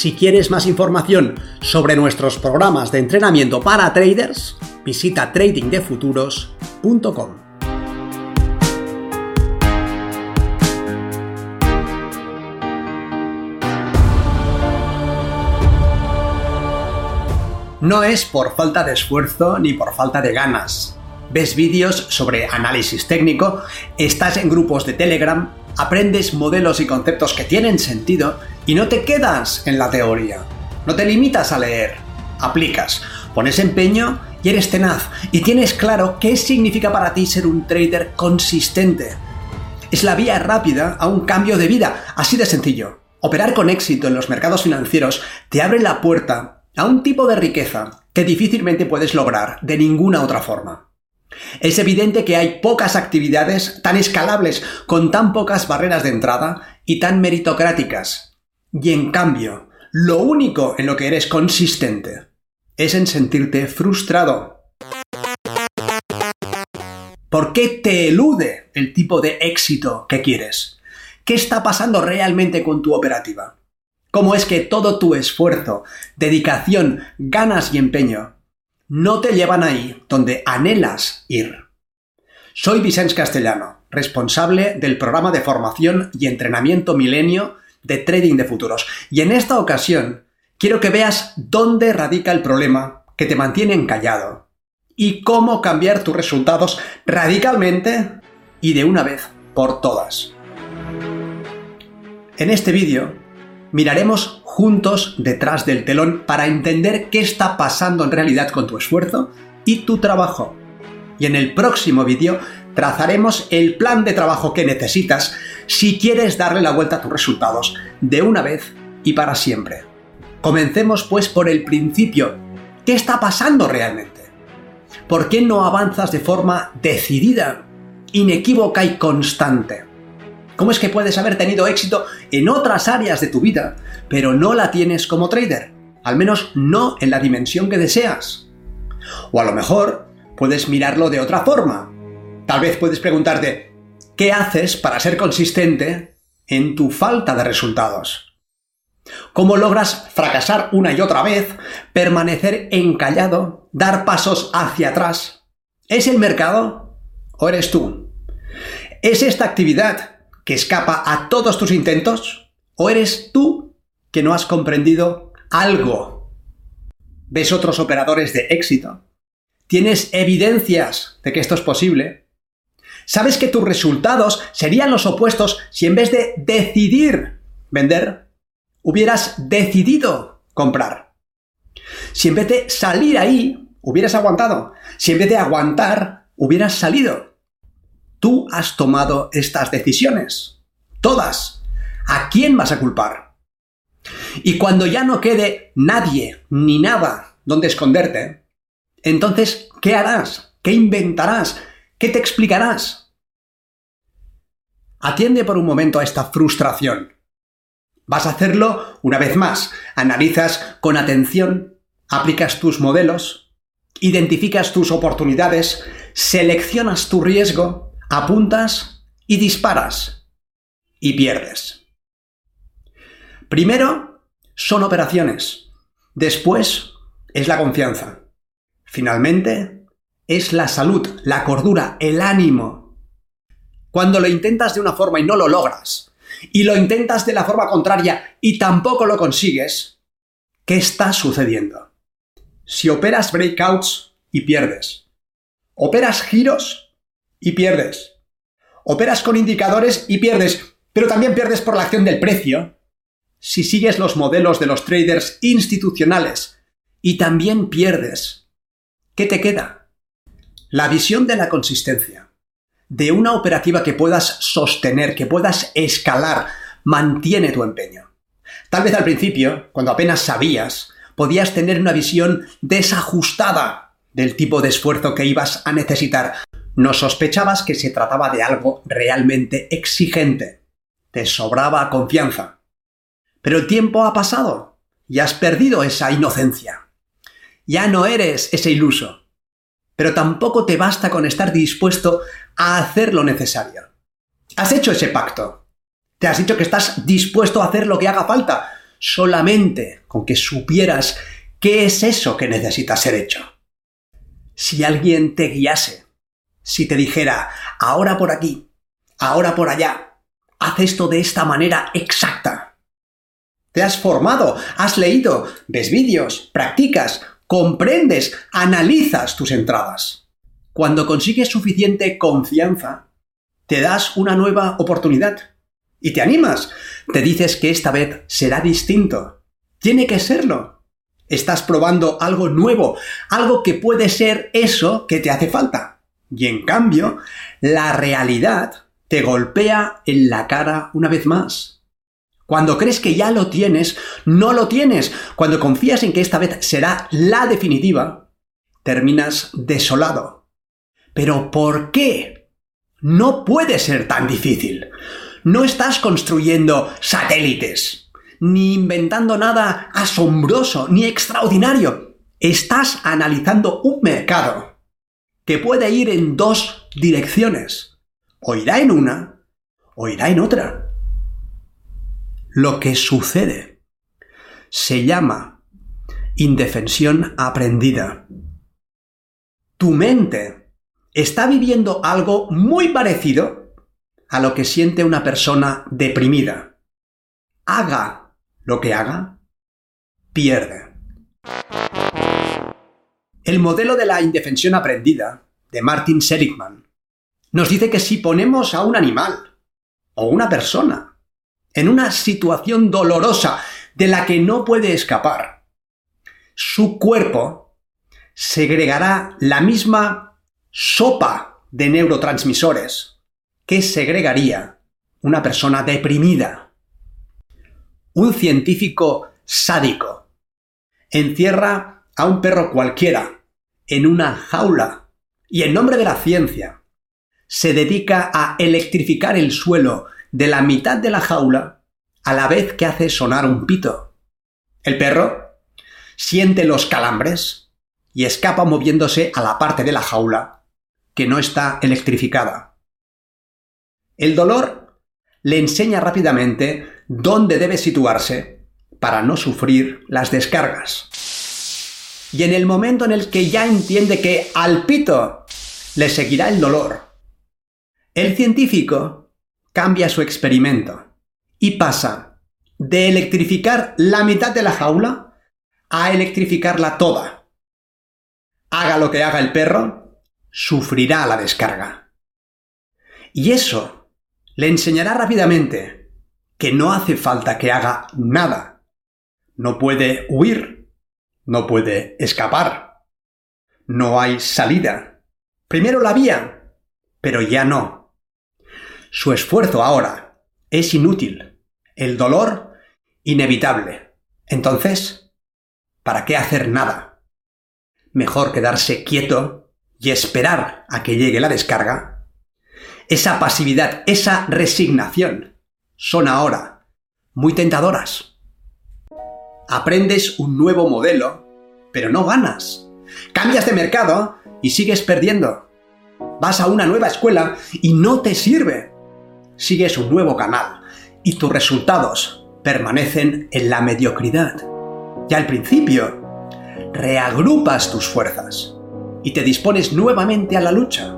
Si quieres más información sobre nuestros programas de entrenamiento para traders, visita tradingdefuturos.com. No es por falta de esfuerzo ni por falta de ganas. Ves vídeos sobre análisis técnico, estás en grupos de Telegram, aprendes modelos y conceptos que tienen sentido y no te quedas en la teoría. No te limitas a leer, aplicas, pones empeño y eres tenaz y tienes claro qué significa para ti ser un trader consistente. Es la vía rápida a un cambio de vida, así de sencillo. Operar con éxito en los mercados financieros te abre la puerta a un tipo de riqueza que difícilmente puedes lograr de ninguna otra forma. Es evidente que hay pocas actividades tan escalables, con tan pocas barreras de entrada y tan meritocráticas. Y en cambio, lo único en lo que eres consistente es en sentirte frustrado. ¿Por qué te elude el tipo de éxito que quieres? ¿Qué está pasando realmente con tu operativa? ¿Cómo es que todo tu esfuerzo, dedicación, ganas y empeño no te llevan ahí donde anhelas ir. Soy Vicente Castellano, responsable del programa de formación y entrenamiento milenio de Trading de Futuros. Y en esta ocasión quiero que veas dónde radica el problema que te mantiene encallado y cómo cambiar tus resultados radicalmente y de una vez por todas. En este vídeo miraremos juntos detrás del telón para entender qué está pasando en realidad con tu esfuerzo y tu trabajo. Y en el próximo vídeo trazaremos el plan de trabajo que necesitas si quieres darle la vuelta a tus resultados de una vez y para siempre. Comencemos pues por el principio. ¿Qué está pasando realmente? ¿Por qué no avanzas de forma decidida, inequívoca y constante? ¿Cómo es que puedes haber tenido éxito en otras áreas de tu vida, pero no la tienes como trader? Al menos no en la dimensión que deseas. O a lo mejor puedes mirarlo de otra forma. Tal vez puedes preguntarte, ¿qué haces para ser consistente en tu falta de resultados? ¿Cómo logras fracasar una y otra vez, permanecer encallado, dar pasos hacia atrás? ¿Es el mercado o eres tú? ¿Es esta actividad que escapa a todos tus intentos? ¿O eres tú que no has comprendido algo? ¿Ves otros operadores de éxito? ¿Tienes evidencias de que esto es posible? ¿Sabes que tus resultados serían los opuestos si en vez de decidir vender, hubieras decidido comprar? Si en vez de salir ahí, hubieras aguantado. Si en vez de aguantar, hubieras salido. Tú has tomado estas decisiones. Todas. ¿A quién vas a culpar? Y cuando ya no quede nadie ni nada donde esconderte, entonces, ¿qué harás? ¿Qué inventarás? ¿Qué te explicarás? Atiende por un momento a esta frustración. Vas a hacerlo una vez más. Analizas con atención, aplicas tus modelos, identificas tus oportunidades, seleccionas tu riesgo apuntas y disparas y pierdes. Primero son operaciones, después es la confianza, finalmente es la salud, la cordura, el ánimo. Cuando lo intentas de una forma y no lo logras, y lo intentas de la forma contraria y tampoco lo consigues, ¿qué está sucediendo? Si operas breakouts y pierdes, operas giros y pierdes. Operas con indicadores y pierdes, pero también pierdes por la acción del precio. Si sigues los modelos de los traders institucionales y también pierdes, ¿qué te queda? La visión de la consistencia, de una operativa que puedas sostener, que puedas escalar, mantiene tu empeño. Tal vez al principio, cuando apenas sabías, podías tener una visión desajustada del tipo de esfuerzo que ibas a necesitar. No sospechabas que se trataba de algo realmente exigente. Te sobraba confianza. Pero el tiempo ha pasado y has perdido esa inocencia. Ya no eres ese iluso. Pero tampoco te basta con estar dispuesto a hacer lo necesario. Has hecho ese pacto. Te has dicho que estás dispuesto a hacer lo que haga falta, solamente con que supieras qué es eso que necesita ser hecho. Si alguien te guiase, si te dijera, ahora por aquí, ahora por allá, haz esto de esta manera exacta. Te has formado, has leído, ves vídeos, practicas, comprendes, analizas tus entradas. Cuando consigues suficiente confianza, te das una nueva oportunidad y te animas. Te dices que esta vez será distinto. Tiene que serlo. Estás probando algo nuevo, algo que puede ser eso que te hace falta. Y en cambio, la realidad te golpea en la cara una vez más. Cuando crees que ya lo tienes, no lo tienes. Cuando confías en que esta vez será la definitiva, terminas desolado. ¿Pero por qué? No puede ser tan difícil. No estás construyendo satélites, ni inventando nada asombroso, ni extraordinario. Estás analizando un mercado que puede ir en dos direcciones. O irá en una, o irá en otra. Lo que sucede se llama indefensión aprendida. Tu mente está viviendo algo muy parecido a lo que siente una persona deprimida. Haga lo que haga, pierde. El modelo de la indefensión aprendida, de Martin Seligman, nos dice que si ponemos a un animal o una persona en una situación dolorosa de la que no puede escapar, su cuerpo segregará la misma sopa de neurotransmisores ¿Qué segregaría una persona deprimida? Un científico sádico encierra a un perro cualquiera en una jaula y en nombre de la ciencia se dedica a electrificar el suelo de la mitad de la jaula a la vez que hace sonar un pito. El perro siente los calambres y escapa moviéndose a la parte de la jaula que no está electrificada. El dolor le enseña rápidamente dónde debe situarse para no sufrir las descargas. Y en el momento en el que ya entiende que al pito le seguirá el dolor, el científico cambia su experimento y pasa de electrificar la mitad de la jaula a electrificarla toda. Haga lo que haga el perro, sufrirá la descarga. Y eso le enseñará rápidamente que no hace falta que haga nada. No puede huir, no puede escapar. No hay salida. Primero la había, pero ya no. Su esfuerzo ahora es inútil, el dolor inevitable. Entonces, ¿para qué hacer nada? Mejor quedarse quieto y esperar a que llegue la descarga esa pasividad, esa resignación, son ahora muy tentadoras. Aprendes un nuevo modelo, pero no ganas. Cambias de mercado y sigues perdiendo. Vas a una nueva escuela y no te sirve. Sigues un nuevo canal y tus resultados permanecen en la mediocridad. Y al principio, reagrupas tus fuerzas y te dispones nuevamente a la lucha.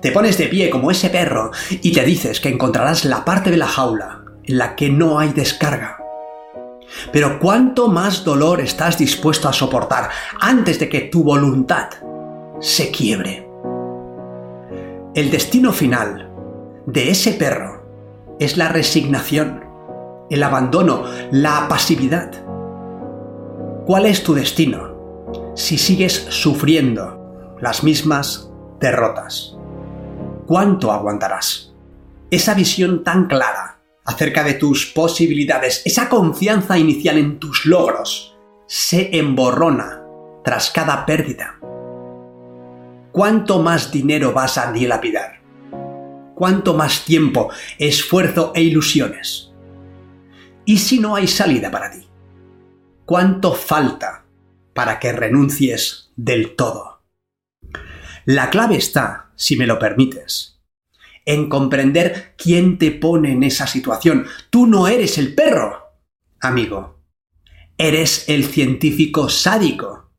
Te pones de pie como ese perro y te dices que encontrarás la parte de la jaula en la que no hay descarga. Pero ¿cuánto más dolor estás dispuesto a soportar antes de que tu voluntad se quiebre? El destino final de ese perro es la resignación, el abandono, la pasividad. ¿Cuál es tu destino si sigues sufriendo las mismas derrotas? ¿Cuánto aguantarás? Esa visión tan clara acerca de tus posibilidades, esa confianza inicial en tus logros, se emborrona tras cada pérdida. ¿Cuánto más dinero vas a dilapidar? ¿Cuánto más tiempo, esfuerzo e ilusiones? ¿Y si no hay salida para ti? ¿Cuánto falta para que renuncies del todo? La clave está, si me lo permites, en comprender quién te pone en esa situación. Tú no eres el perro, amigo. Eres el científico sádico.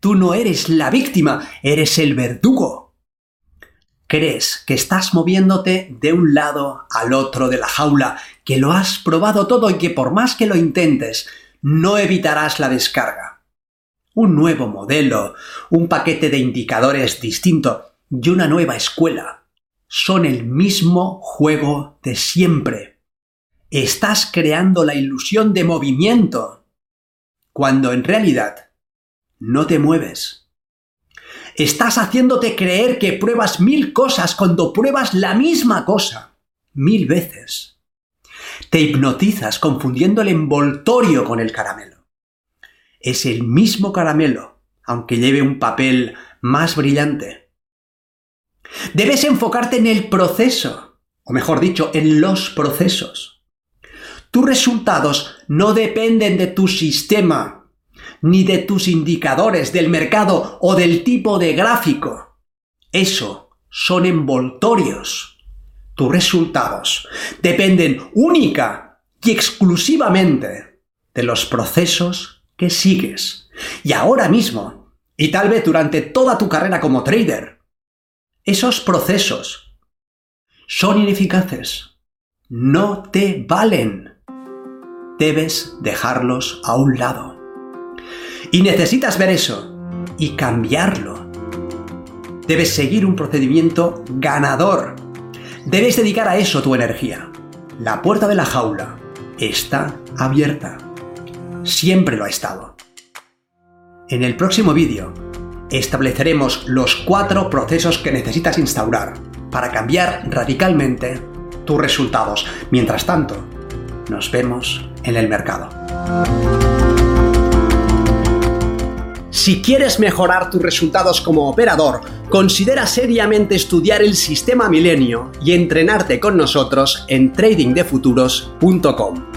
Tú no eres la víctima, eres el verdugo. Crees que estás moviéndote de un lado al otro de la jaula, que lo has probado todo y que por más que lo intentes, no evitarás la descarga. Un nuevo modelo, un paquete de indicadores distinto y una nueva escuela son el mismo juego de siempre. Estás creando la ilusión de movimiento, cuando en realidad no te mueves. Estás haciéndote creer que pruebas mil cosas cuando pruebas la misma cosa mil veces. Te hipnotizas confundiendo el envoltorio con el caramelo. Es el mismo caramelo, aunque lleve un papel más brillante. Debes enfocarte en el proceso, o mejor dicho, en los procesos. Tus resultados no dependen de tu sistema, ni de tus indicadores, del mercado o del tipo de gráfico. Eso son envoltorios. Tus resultados dependen única y exclusivamente de los procesos que sigues. Y ahora mismo, y tal vez durante toda tu carrera como trader, esos procesos son ineficaces. No te valen. Debes dejarlos a un lado. Y necesitas ver eso y cambiarlo. Debes seguir un procedimiento ganador. Debes dedicar a eso tu energía. La puerta de la jaula está abierta. Siempre lo ha estado. En el próximo vídeo estableceremos los cuatro procesos que necesitas instaurar para cambiar radicalmente tus resultados. Mientras tanto, nos vemos en el mercado. Si quieres mejorar tus resultados como operador, considera seriamente estudiar el sistema milenio y entrenarte con nosotros en tradingdefuturos.com.